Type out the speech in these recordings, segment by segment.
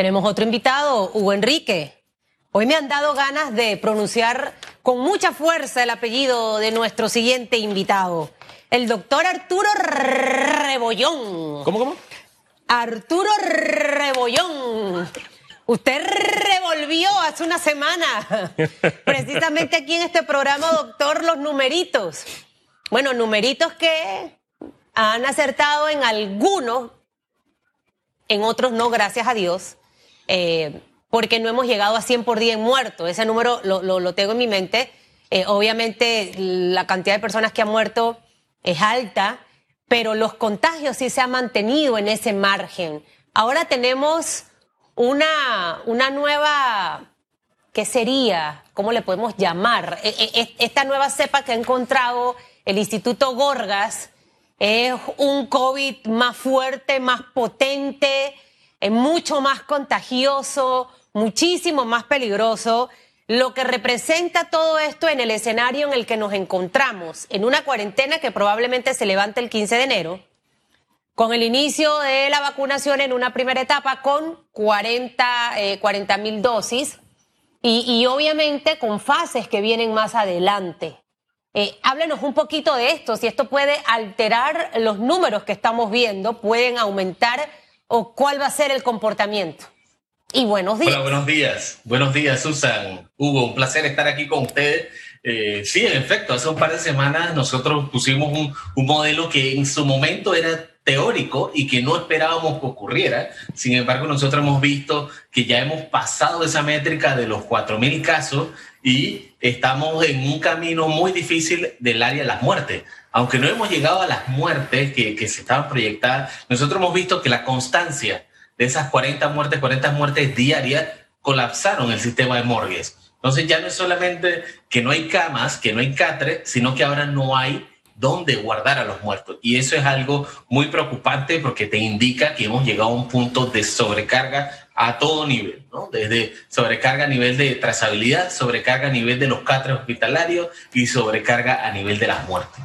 Tenemos otro invitado, Hugo Enrique. Hoy me han dado ganas de pronunciar con mucha fuerza el apellido de nuestro siguiente invitado, el doctor Arturo Rebollón. ¿Cómo, cómo? Arturo Rebollón. Usted revolvió hace una semana, precisamente aquí en este programa, doctor, los numeritos. Bueno, numeritos que han acertado en algunos, en otros no, gracias a Dios, eh, porque no hemos llegado a 100 por día en muertos. Ese número lo, lo, tengo en mi mente. Eh, obviamente la cantidad de personas que han muerto es alta, pero los contagios sí se han mantenido en ese margen. Ahora tenemos una, una nueva, ¿qué sería? ¿Cómo le podemos llamar? E, e, e, esta nueva cepa que ha encontrado el Instituto Gorgas es un COVID más fuerte, más potente, mucho más contagioso, muchísimo más peligroso. Lo que representa todo esto en el escenario en el que nos encontramos, en una cuarentena que probablemente se levante el 15 de enero, con el inicio de la vacunación en una primera etapa con 40 eh, mil dosis y, obviamente con fases que vienen más adelante. Eh, háblenos un poquito de esto, si esto puede alterar los números que estamos viendo, pueden aumentar o cuál va a ser el comportamiento. Y buenos días. Hola, buenos días. Buenos días, Susan. Hugo, un placer estar aquí con ustedes. Eh, sí, en efecto, hace un par de semanas nosotros pusimos un, un modelo que en su momento era teórico y que no esperábamos que ocurriera. Sin embargo, nosotros hemos visto que ya hemos pasado esa métrica de los 4.000 casos y estamos en un camino muy difícil del área de las muertes. Aunque no hemos llegado a las muertes que, que se estaban proyectadas, nosotros hemos visto que la constancia de esas 40 muertes, 40 muertes diarias, colapsaron el sistema de morgues. Entonces ya no es solamente que no hay camas, que no hay catre, sino que ahora no hay dónde guardar a los muertos. Y eso es algo muy preocupante porque te indica que hemos llegado a un punto de sobrecarga a todo nivel, ¿no? Desde sobrecarga a nivel de trazabilidad, sobrecarga a nivel de los catres hospitalarios y sobrecarga a nivel de las muertes.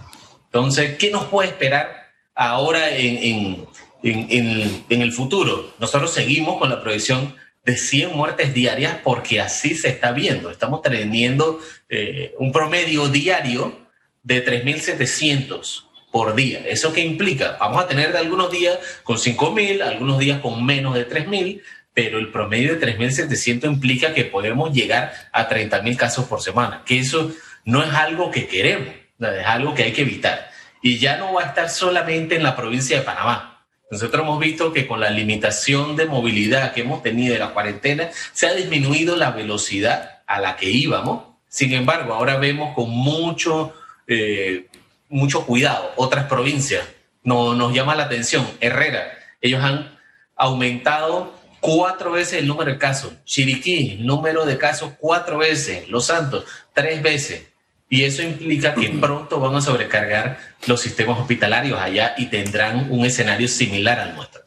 Entonces, ¿qué nos puede esperar ahora en, en, en, en el futuro? Nosotros seguimos con la proyección de 100 muertes diarias porque así se está viendo. Estamos teniendo eh, un promedio diario de 3.700 por día. ¿Eso qué implica? Vamos a tener de algunos días con 5.000, algunos días con menos de 3.000, pero el promedio de 3.700 implica que podemos llegar a 30.000 casos por semana, que eso no es algo que queremos, es algo que hay que evitar. Y ya no va a estar solamente en la provincia de Panamá. Nosotros hemos visto que con la limitación de movilidad que hemos tenido de la cuarentena, se ha disminuido la velocidad a la que íbamos. Sin embargo, ahora vemos con mucho eh, mucho cuidado. Otras provincias no, nos llama la atención. Herrera, ellos han aumentado cuatro veces el número de casos. Chiriquí, número de casos cuatro veces. Los Santos, tres veces. Y eso implica que pronto van a sobrecargar los sistemas hospitalarios allá y tendrán un escenario similar al nuestro.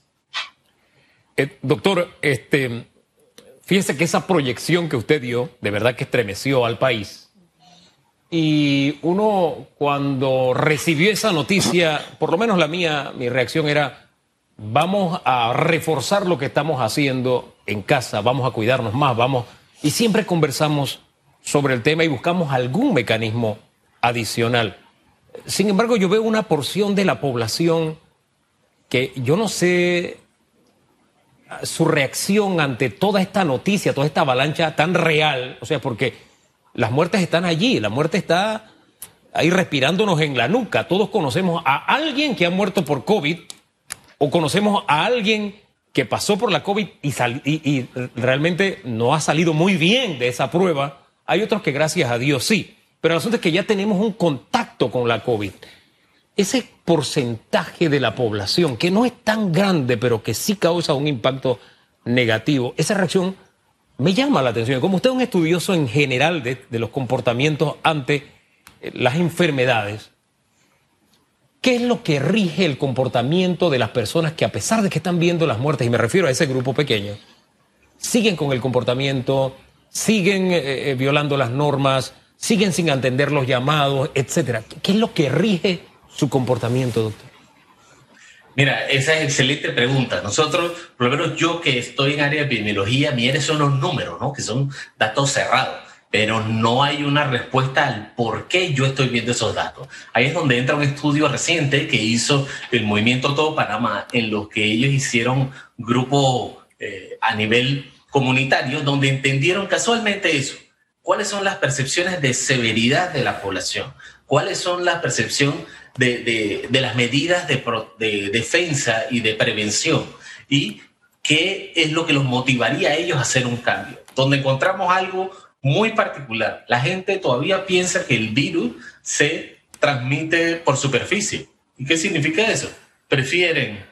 Eh, doctor, este, fíjese que esa proyección que usted dio, de verdad que estremeció al país. Y uno cuando recibió esa noticia, por lo menos la mía, mi reacción era, vamos a reforzar lo que estamos haciendo en casa, vamos a cuidarnos más, vamos, y siempre conversamos sobre el tema y buscamos algún mecanismo adicional. Sin embargo, yo veo una porción de la población que yo no sé su reacción ante toda esta noticia, toda esta avalancha tan real, o sea, porque las muertes están allí, la muerte está ahí respirándonos en la nuca. Todos conocemos a alguien que ha muerto por COVID o conocemos a alguien que pasó por la COVID y, realmente no ha salido muy bien de esa prueba. Hay otros que gracias a Dios sí, pero el asunto es que ya tenemos un contacto con la COVID. Ese porcentaje de la población que no es tan grande, pero que sí causa un impacto negativo, esa reacción me llama la atención. Como usted es un estudioso en general de, los comportamientos ante eh, las enfermedades, ¿qué es lo que rige el comportamiento de las personas que a pesar de que están viendo las muertes, y me refiero a ese grupo pequeño, siguen con el comportamiento, siguen eh, eh, violando las normas, siguen sin atender los llamados, etcétera? ¿Qué es lo que rige su comportamiento, doctor? Mira, esa es excelente pregunta. Nosotros, por lo menos yo que estoy en área de epidemiología, mi son los números, ¿no? Que son datos cerrados, pero no hay una respuesta al por qué yo estoy viendo esos datos. Ahí es donde entra un estudio reciente que hizo el Movimiento Todo Panamá, en los que ellos hicieron grupo eh, a nivel comunitario, donde entendieron casualmente eso. ¿Cuáles son las percepciones de severidad de la población? ¿Cuáles son las percepciones de, las medidas de, defensa y de prevención y qué es lo que los motivaría a ellos a hacer un cambio. Donde encontramos algo muy particular. La gente todavía piensa que el virus se transmite por superficie. ¿Y qué significa eso? Prefieren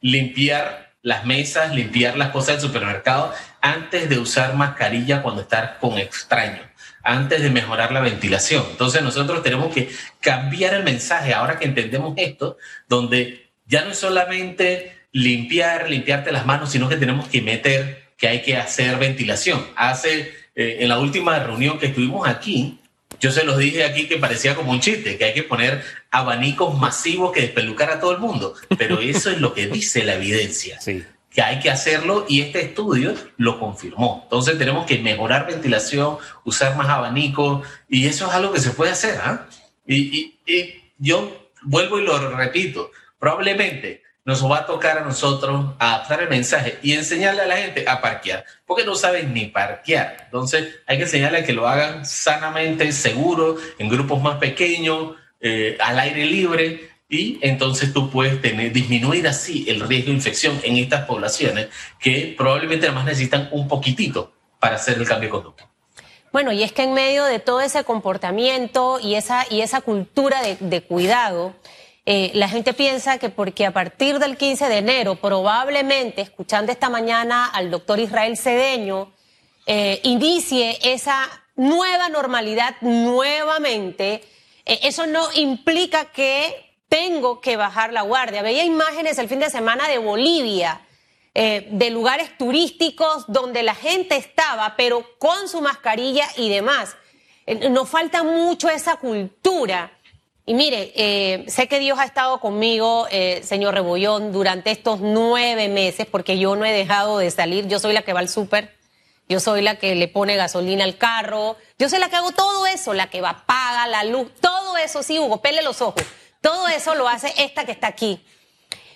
limpiar las mesas, limpiar las cosas del supermercado antes de usar mascarilla cuando estar con extraños antes de mejorar la ventilación. Entonces nosotros tenemos que cambiar el mensaje ahora que entendemos esto, donde ya no es solamente limpiar, limpiarte las manos, sino que tenemos que meter que hay que hacer ventilación. Hace, eh, en la última reunión que estuvimos aquí, yo se los dije aquí que parecía como un chiste, que hay que poner abanicos masivos que despelucar a todo el mundo, pero eso es lo que dice la evidencia. Sí que hay que hacerlo y este estudio lo confirmó. Entonces tenemos que mejorar ventilación, usar más abanico y eso es algo que se puede hacer. ¿ah? Y, yo vuelvo y lo repito, probablemente nos va a tocar a nosotros adaptar el mensaje y enseñarle a la gente a parquear, porque no saben ni parquear. Entonces hay que enseñarle a que lo hagan sanamente, seguro, en grupos más pequeños, eh, al aire libre y entonces tú puedes tener, disminuir así el riesgo de infección en estas poblaciones que probablemente además necesitan un poquitito para hacer el cambio de conducta. Bueno, y es que en medio de todo ese comportamiento y esa, y esa cultura de, cuidado, eh, la gente piensa que porque a partir del 15 de enero, probablemente, escuchando esta mañana al doctor Israel Cedeño, eh, inicie esa nueva normalidad nuevamente, eh, eso no implica que tengo que bajar la guardia. Veía imágenes el fin de semana de Bolivia, de lugares turísticos donde la gente estaba, pero con su mascarilla y demás. Nos falta mucho esa cultura. Y mire, eh, sé que Dios ha estado conmigo, señor Rebollón, durante estos nueve meses, porque yo no he dejado de salir. Yo soy la que va al súper, yo soy la que le pone gasolina al carro, yo soy la que hago todo eso, la que va, paga la luz, todo eso, sí, Hugo, pele los ojos. Todo eso lo hace esta que está aquí.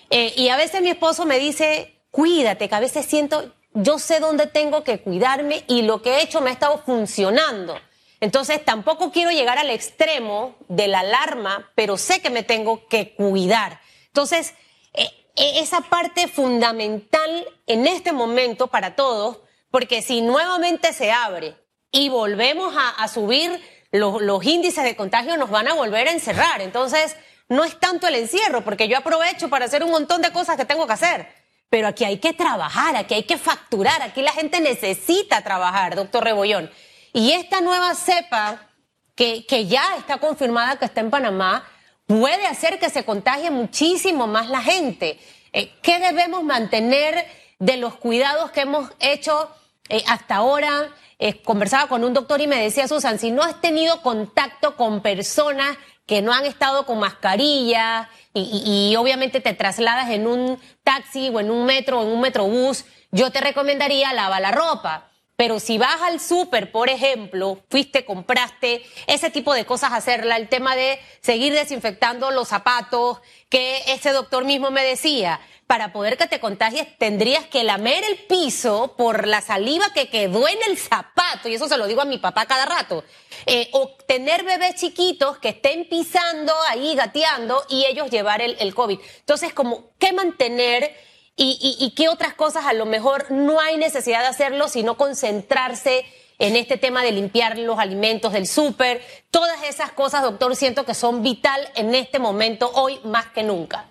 Eh, y a veces mi esposo me dice, cuídate, que a veces siento, yo sé dónde tengo que cuidarme y lo que he hecho me ha estado funcionando. Entonces tampoco quiero llegar al extremo de la alarma, pero sé que me tengo que cuidar. Entonces, eh, eh, esa parte fundamental en este momento para todos, porque si nuevamente se abre y volvemos a, subir los, los índices de contagio, nos van a volver a encerrar. Entonces, no es tanto el encierro, porque yo aprovecho para hacer un montón de cosas que tengo que hacer. Pero aquí hay que trabajar, aquí hay que facturar, aquí la gente necesita trabajar, doctor Rebollón. Y esta nueva cepa, que, que ya está confirmada que está en Panamá, puede hacer que se contagie muchísimo más la gente. Eh, ¿Qué debemos mantener de los cuidados que hemos hecho eh, hasta ahora? Eh, conversaba con un doctor y me decía, Susan, si no has tenido contacto con personas que no han estado con mascarilla y, obviamente te trasladas en un taxi o en un metro o en un metrobús, yo te recomendaría lava la ropa. Pero si vas al súper, por ejemplo, fuiste, compraste ese tipo de cosas, hacerla, el tema de seguir desinfectando los zapatos, que ese doctor mismo me decía, para poder que te contagies tendrías que lamer el piso por la saliva que quedó en el zapato, y eso se lo digo a mi papá cada rato, eh, o tener bebés chiquitos que estén pisando ahí, gateando, y ellos llevar el, COVID. Entonces, como, ¿qué mantener? Y, y, qué otras cosas a lo mejor no hay necesidad de hacerlo, sino concentrarse en este tema de limpiar los alimentos del súper. Todas esas cosas, doctor, siento que son vital en este momento, hoy más que nunca.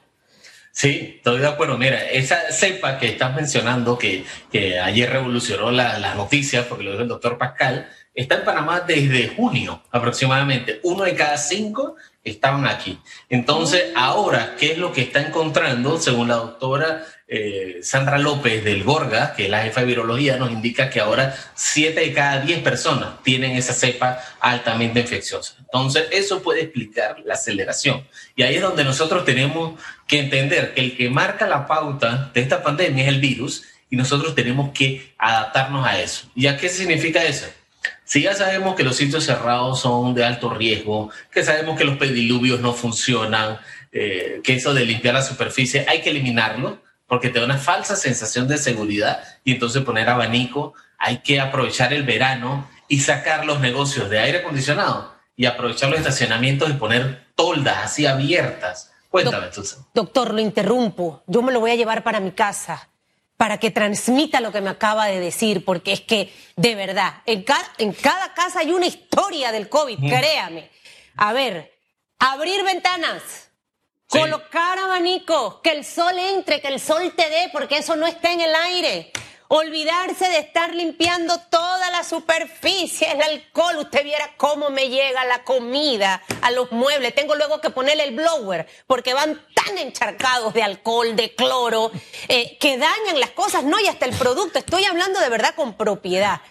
Sí, estoy de acuerdo. Mira, esa cepa que estás mencionando, que, que ayer revolucionó las la noticias, porque lo dijo el doctor Pascal, está en Panamá desde junio aproximadamente. Uno de cada cinco estaban aquí. Entonces, ahora, ¿qué es lo que está encontrando, según la doctora eh, Sandra López del Gorga, que es la jefa de virología, nos indica que ahora 7 de cada 10 personas tienen esa cepa altamente infecciosa. Entonces, eso puede explicar la aceleración. Y ahí es donde nosotros tenemos que entender que el que marca la pauta de esta pandemia es el virus y nosotros tenemos que adaptarnos a eso. ¿Y a qué significa eso? Si ya sabemos que los sitios cerrados son de alto riesgo, que sabemos que los pediluvios no funcionan, eh, que eso de limpiar la superficie hay que eliminarlo porque te da una falsa sensación de seguridad y entonces poner abanico, hay que aprovechar el verano y sacar los negocios de aire acondicionado y aprovechar los estacionamientos y poner toldas así abiertas. Cuéntame, Susan. Doctor, lo interrumpo. Yo me lo voy a llevar para mi casa para que transmita lo que me acaba de decir, porque es que, de verdad, en cada, en cada casa hay una historia del COVID, créame. A ver, abrir ventanas, Colocar abanico, que el sol entre, que el sol te dé, porque eso no está en el aire. Olvidarse de estar limpiando toda la superficie, el alcohol. Usted viera cómo me llega la comida a los muebles. Tengo luego que ponerle el blower porque van tan encharcados de alcohol, de cloro, eh, que dañan las cosas, no y hasta el producto. Estoy hablando de verdad con propiedad.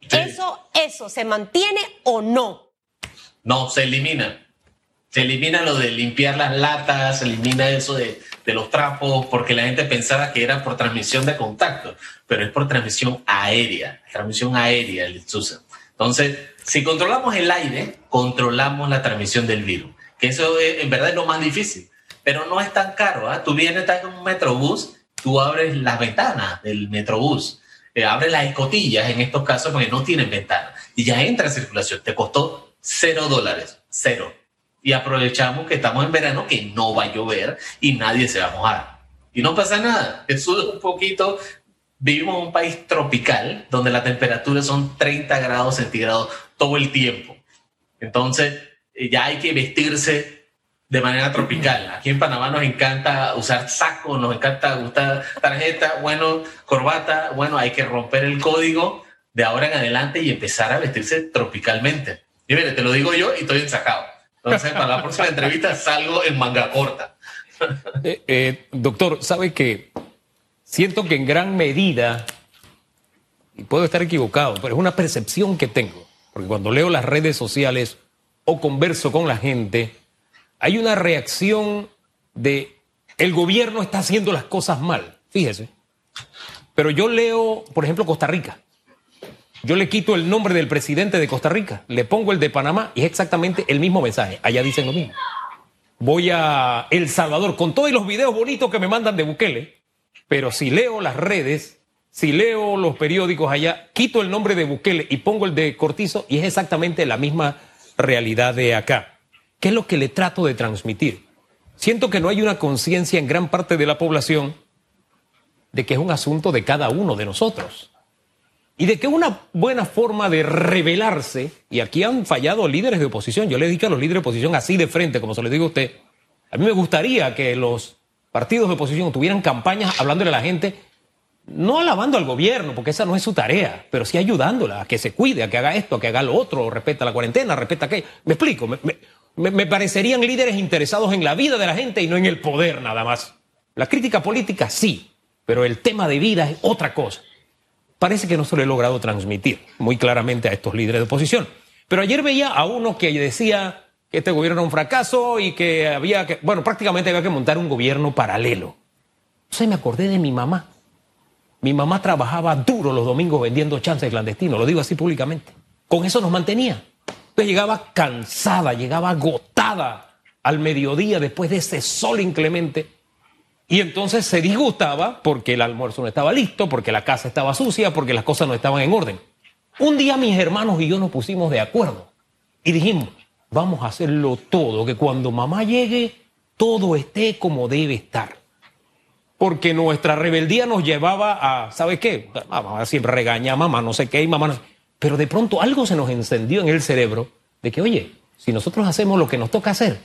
¿Eso, ¿Eso se mantiene o no? No, se elimina se elimina lo de limpiar las latas, se elimina eso de, los trapos, porque la gente pensaba que era por transmisión de contacto, pero es por transmisión aérea, transmisión aérea, el Entonces, si controlamos el aire, controlamos la transmisión del virus, que eso en verdad es lo más difícil, pero no es tan caro. ¿ah? Tú vienes, estás en un metrobús, tú abres las ventanas del metrobús, eh, abres las escotillas en estos casos porque no tienen ventanas y ya entra en circulación. Te costó cero dólares, cero y aprovechamos que estamos en verano, que no va a llover y nadie se va a mojar. Y no pasa nada. Eso es un poquito. Vivimos en un país tropical donde la temperatura son 30 grados centígrados todo el tiempo. Entonces, eh, ya hay que vestirse de manera tropical. Aquí en Panamá nos encanta usar saco, nos encanta usar tarjeta, bueno, corbata, bueno, hay que romper el código de ahora en adelante y empezar a vestirse tropicalmente. Y mire, te lo digo yo y estoy ensacado. Entonces, para la próxima entrevista salgo en manga corta. Eh, eh, doctor, sabe que siento que en gran medida, y puedo estar equivocado, pero es una percepción que tengo, porque cuando leo las redes sociales o converso con la gente, hay una reacción de el gobierno está haciendo las cosas mal, fíjese. Pero yo leo, por ejemplo, Costa Rica. Yo le quito el nombre del presidente de Costa Rica, le pongo el de Panamá y es exactamente el mismo mensaje. Allá dicen lo mismo. Voy a El Salvador con todos los videos bonitos que me mandan de Bukele, pero si leo las redes, si leo los periódicos allá, quito el nombre de Bukele y pongo el de Cortizo y es exactamente la misma realidad de acá. ¿Qué es lo que le trato de transmitir? Siento que no hay una conciencia en gran parte de la población de que es un asunto de cada uno de nosotros y de que una buena forma de rebelarse, y aquí han fallado líderes de oposición, yo le digo a los líderes de oposición así de frente, como se lo digo a usted, a mí me gustaría que los partidos de oposición tuvieran campañas hablándole a la gente, no alabando al gobierno, porque esa no es su tarea, pero sí ayudándola a que se cuide, a que haga esto, a que haga lo otro, respeta la cuarentena, respeta aquello. Me explico, me, me parecerían líderes interesados en la vida de la gente y no en el poder nada más. La crítica política sí, pero el tema de vida es otra cosa parece que no se lo he logrado transmitir muy claramente a estos líderes de oposición. Pero ayer veía a uno que decía que este gobierno era un fracaso y que había que, bueno, prácticamente había que montar un gobierno paralelo. Entonces me acordé de mi mamá. Mi mamá trabajaba duro los domingos vendiendo chances clandestinos, lo digo así públicamente. Con eso nos mantenía. Entonces llegaba cansada, llegaba agotada al mediodía después de ese sol inclemente y entonces se disgustaba porque el almuerzo no estaba listo, porque la casa estaba sucia, porque las cosas no estaban en orden. Un día mis hermanos y yo nos pusimos de acuerdo y dijimos, vamos a hacerlo todo, que cuando mamá llegue, todo esté como debe estar. Porque nuestra rebeldía nos llevaba a, ¿sabe qué? Mamá siempre regaña, mamá no sé qué, y mamá no. Pero de pronto algo se nos encendió en el cerebro de que, oye, si nosotros hacemos lo que nos toca hacer,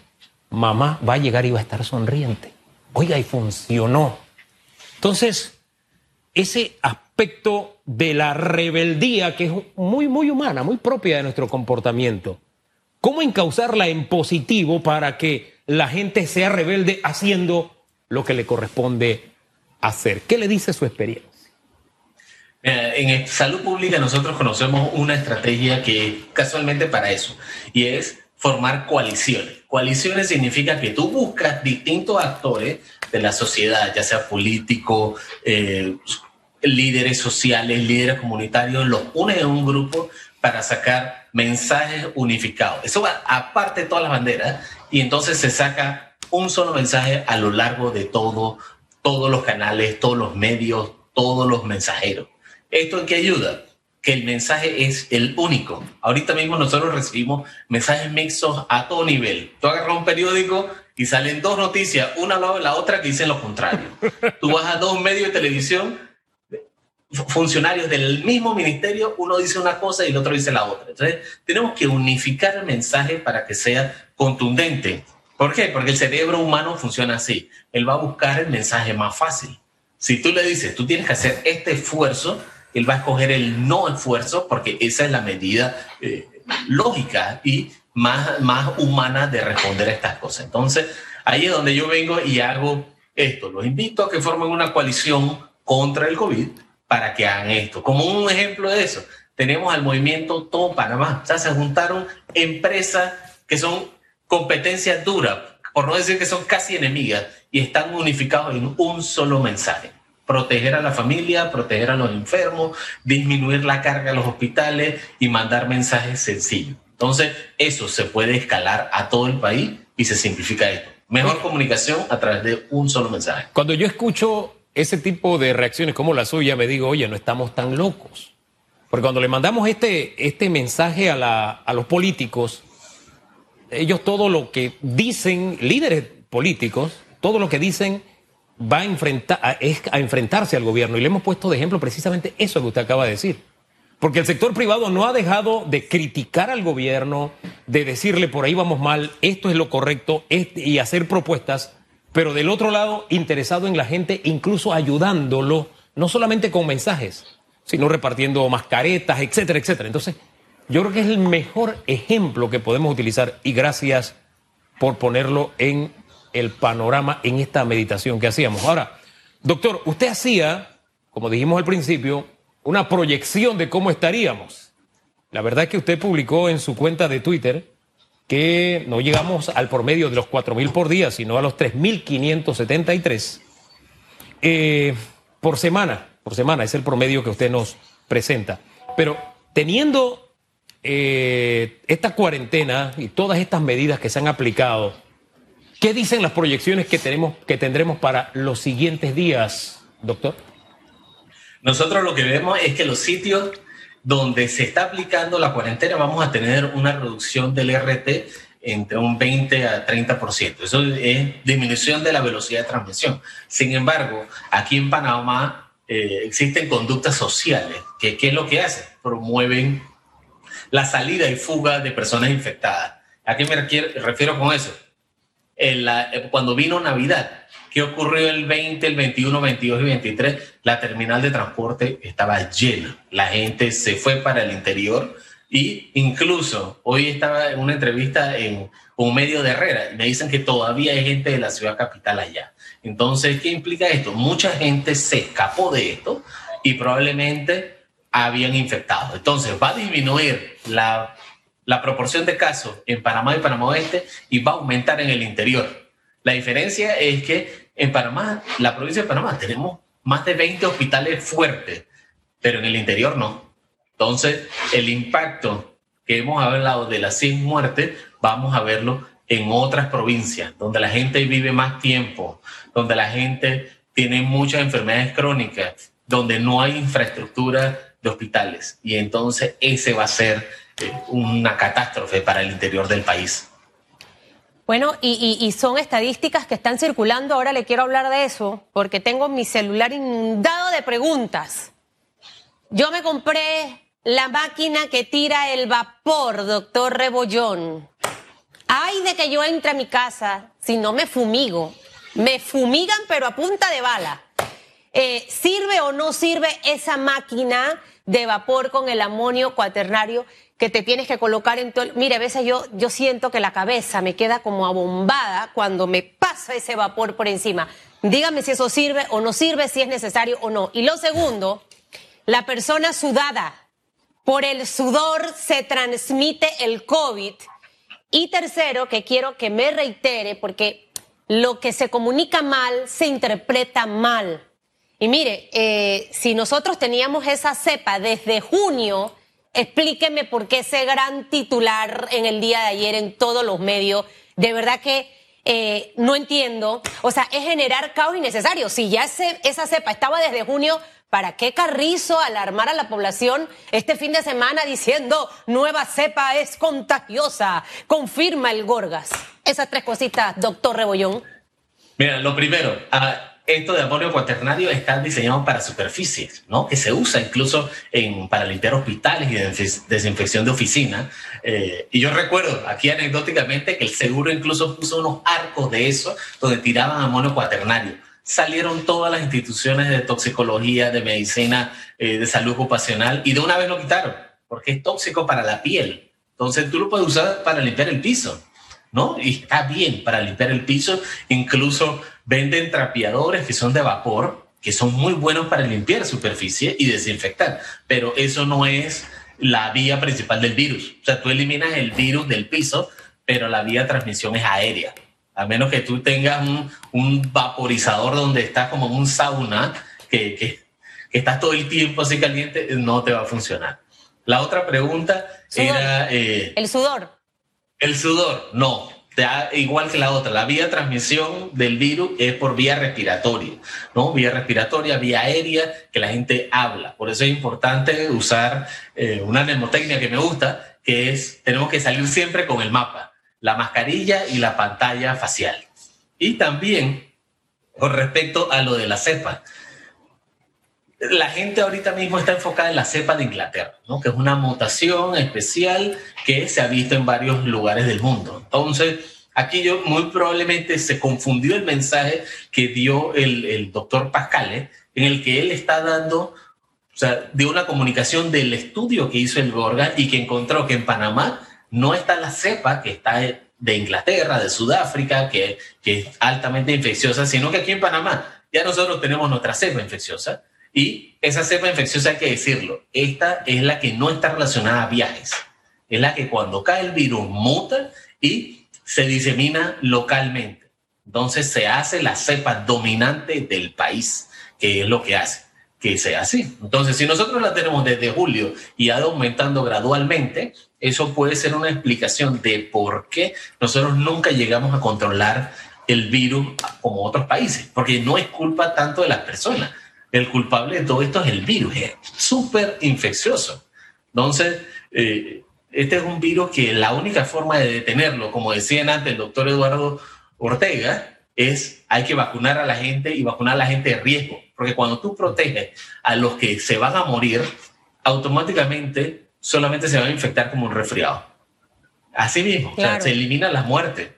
mamá va a llegar y va a estar sonriente. Oiga, y funcionó. Entonces, ese aspecto de la rebeldía que es muy, muy humana, muy propia de nuestro comportamiento, ¿cómo encauzarla en positivo para que la gente sea rebelde haciendo lo que le corresponde hacer? ¿Qué le dice su experiencia? En salud pública nosotros conocemos una estrategia que casualmente para eso, y es formar coaliciones. Coaliciones significa que tú buscas distintos actores de la sociedad, ya sea político, eh, líderes sociales, líderes comunitarios, los unes en un grupo para sacar mensajes unificados. Eso va aparte de todas las banderas y entonces se saca un solo mensaje a lo largo de todo, todos los canales, todos los medios, todos los mensajeros. ¿Esto en qué ayuda? Que el mensaje es el único. Ahorita mismo nosotros recibimos mensajes mixtos a todo nivel. Tú agarras un periódico y salen dos noticias, una al lado de la otra, que dicen lo contrario. Tú vas a dos medios de televisión, funcionarios del mismo ministerio, uno dice una cosa y el otro dice la otra. Entonces, tenemos que unificar el mensaje para que sea contundente. ¿Por qué? Porque el cerebro humano funciona así. Él va a buscar el mensaje más fácil. Si tú le dices, tú tienes que hacer este esfuerzo, él va a escoger el no esfuerzo porque esa es la medida eh, lógica y más, más humana de responder a estas cosas. Entonces, ahí es donde yo vengo y hago esto. Los invito a que formen una coalición contra el COVID para que hagan esto. Como un ejemplo de eso, tenemos al movimiento Todo Panamá. O sea, se juntaron empresas que son competencias duras, por no decir que son casi enemigas, y están unificados en un solo mensaje proteger a la familia, proteger a los enfermos, disminuir la carga a los hospitales y mandar mensajes sencillos. Entonces, eso se puede escalar a todo el país y se simplifica esto. Mejor comunicación a través de un solo mensaje. Cuando yo escucho ese tipo de reacciones como la suya, me digo, oye, no estamos tan locos. Porque cuando le mandamos este, este mensaje a, la, a los políticos, ellos todo lo que dicen, líderes políticos, todo lo que dicen va a enfrentar, a enfrentarse al gobierno. Y le hemos puesto de ejemplo precisamente eso que usted acaba de decir. Porque el sector privado no ha dejado de criticar al gobierno, de decirle por ahí vamos mal, esto es lo correcto y hacer propuestas, pero del otro lado interesado en la gente, incluso ayudándolo, no solamente con mensajes, sino repartiendo mascaretas, etcétera, etcétera. Entonces, yo creo que es el mejor ejemplo que podemos utilizar y gracias por ponerlo en el panorama en esta meditación que hacíamos. Ahora, doctor, usted hacía, como dijimos al principio, una proyección de cómo estaríamos. La verdad es que usted publicó en su cuenta de Twitter que no llegamos al promedio de los 4.000 por día, sino a los 3.573 eh, por semana. Por semana es el promedio que usted nos presenta. Pero teniendo eh, esta cuarentena y todas estas medidas que se han aplicado, ¿Qué dicen las proyecciones que, tenemos, que tendremos para los siguientes días, doctor? Nosotros lo que vemos es que los sitios donde se está aplicando la cuarentena vamos a tener una reducción del RT entre un 20 a 30%. Eso es disminución de la velocidad de transmisión. Sin embargo, aquí en Panamá eh, existen conductas sociales que ¿qué es lo que hacen? Promueven la salida y fuga de personas infectadas. ¿A qué me refiero con eso? Eh, cuando vino Navidad. ¿Qué ocurrió el 20, el 21, 22 y 23? La terminal de transporte estaba llena. La gente se fue para el interior y incluso hoy estaba en una entrevista en un medio de Herrera y me dicen que todavía hay gente de la ciudad capital allá. Entonces, ¿qué implica esto? Mucha gente se escapó de esto y probablemente habían infectado. Entonces, va a disminuir la la proporción de casos en Panamá y Panamá Oeste y va a aumentar en el interior. La diferencia es que en Panamá, la provincia de Panamá, tenemos más de 20 hospitales fuertes, pero en el interior no. Entonces, el impacto que hemos hablado de las 100 muertes, vamos a verlo en otras provincias, donde la gente vive más tiempo, donde la gente tiene muchas enfermedades crónicas, donde no hay infraestructura de hospitales. Y entonces ese va a ser una catástrofe para el interior del país. Bueno, y, son estadísticas que están circulando. Ahora le quiero hablar de eso porque tengo mi celular inundado de preguntas. Yo me compré la máquina que tira el vapor, doctor Rebollón. Ay de que yo entre a mi casa si no me fumigo. Me fumigan pero a punta de bala. eh, ¿sirve o no sirve esa máquina de vapor con el amonio cuaternario que te tienes que colocar en todo? Mire, a veces yo, yo siento que la cabeza me queda como abombada cuando me pasa ese vapor por encima. Dígame si eso sirve o no sirve, si es necesario o no. Y lo segundo, la persona sudada. Por el sudor se transmite el COVID. Y tercero, que quiero que me reitere, porque lo que se comunica mal se interpreta mal. Y mire, eh, si nosotros teníamos esa cepa desde junio, explíqueme por qué ese gran titular en el día de ayer en todos los medios. De verdad que eh, no entiendo. O sea, es generar caos innecesario. Si ya esa cepa estaba desde junio, ¿Para qué Carrizo alarmar a la población este fin de semana diciendo nueva cepa es contagiosa? Confirma el Gorgas. Esas tres cositas, doctor Rebollón. Mira, lo primero, ah, esto de amonio cuaternario está diseñado para superficies, ¿no? Que se usa incluso en, para limpiar hospitales y desinfección de oficina. Eh, y yo recuerdo aquí anecdóticamente que el seguro incluso puso unos arcos de eso donde tiraban amonio cuaternario salieron todas las instituciones de toxicología, de medicina, eh, de salud ocupacional y de una vez lo quitaron, porque es tóxico para la piel. Entonces tú lo puedes usar para limpiar el piso, ¿no? Y está bien para limpiar el piso. Incluso venden trapeadores que son de vapor, que son muy buenos para limpiar superficie y desinfectar, pero eso no es la vía principal del virus. O sea, tú eliminas el virus del piso, pero la vía de transmisión es aérea a menos que tú tengas un, vaporizador donde estás como un sauna, que, que, estás todo el tiempo así caliente, no te va a funcionar. La otra pregunta era... Eh, ¿El sudor? El sudor, no. Igual que la otra, la vía de transmisión del virus es por vía respiratoria, ¿no? Vía respiratoria, vía aérea, que la gente habla. Por eso es importante usar eh, una mnemotecnia que me gusta, que es, tenemos que salir siempre con el mapa la mascarilla y la pantalla facial. Y también con respecto a lo de la cepa. La gente ahorita mismo está enfocada en la cepa de Inglaterra, ¿no? que es una mutación especial que se ha visto en varios lugares del mundo. Entonces, aquí yo muy probablemente se confundió el mensaje que dio el, el doctor Pascale, en el que él está dando o sea, de una comunicación del estudio que hizo el Gorga y que encontró que en Panamá no está la cepa que está de Inglaterra, de Sudáfrica, que, que es altamente infecciosa, sino que aquí en Panamá ya nosotros tenemos nuestra cepa infecciosa y esa cepa infecciosa hay que decirlo, esta es la que no está relacionada a viajes, es la que cuando cae el virus muta y se disemina localmente. Entonces se hace la cepa dominante del país, que es lo que hace que sea así. Entonces, si nosotros la tenemos desde julio y ha ido aumentando gradualmente, eso puede ser una explicación de por qué nosotros nunca llegamos a controlar el virus como otros países, porque no es culpa tanto de las personas. El culpable de todo esto es el virus, es súper infeccioso. Entonces, eh, este es un virus que la única forma de detenerlo, como decía antes el doctor Eduardo Ortega, es hay que vacunar a la gente y vacunar a la gente de riesgo, porque cuando tú proteges a los que se van a morir, automáticamente solamente se va a infectar como un resfriado. Así mismo, o sea, se elimina la muerte.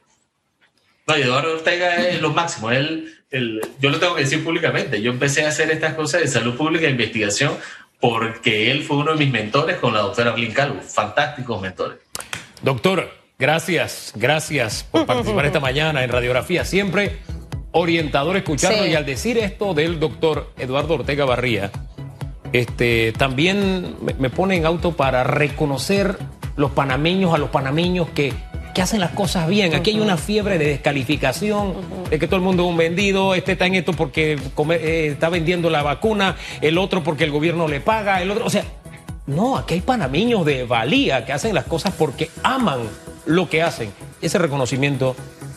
No, Eduardo Ortega es lo máximo. Él, yo lo tengo que decir públicamente. Yo empecé a hacer estas cosas de salud pública e investigación porque él fue uno de mis mentores con la doctora Blin Calvo. Fantásticos mentores. Doctor, gracias, gracias por participar esta mañana en Radiografía. Siempre orientador escucharlo y al decir esto del doctor Eduardo Ortega Barría, este, también me pone en auto para reconocer los panameños a los panameños que, que hacen las cosas bien. Aquí hay una fiebre de descalificación, de que todo el mundo es un vendido, este está en esto porque eh, está vendiendo la vacuna, el otro porque el gobierno le paga, el otro, o sea, no, aquí hay panameños de valía que hacen las cosas porque aman lo que hacen. Ese reconocimiento,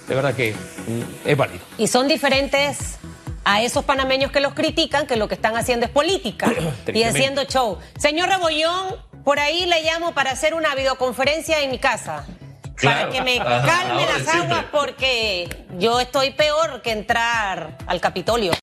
de verdad que mm, es válido. Y son diferentes a esos panameños que los critican, que lo que están haciendo es política y haciendo show. Señor Rebollón, por ahí le llamo para hacer una videoconferencia en mi casa. Para que me calme las aguas porque yo estoy peor que entrar al Capitolio.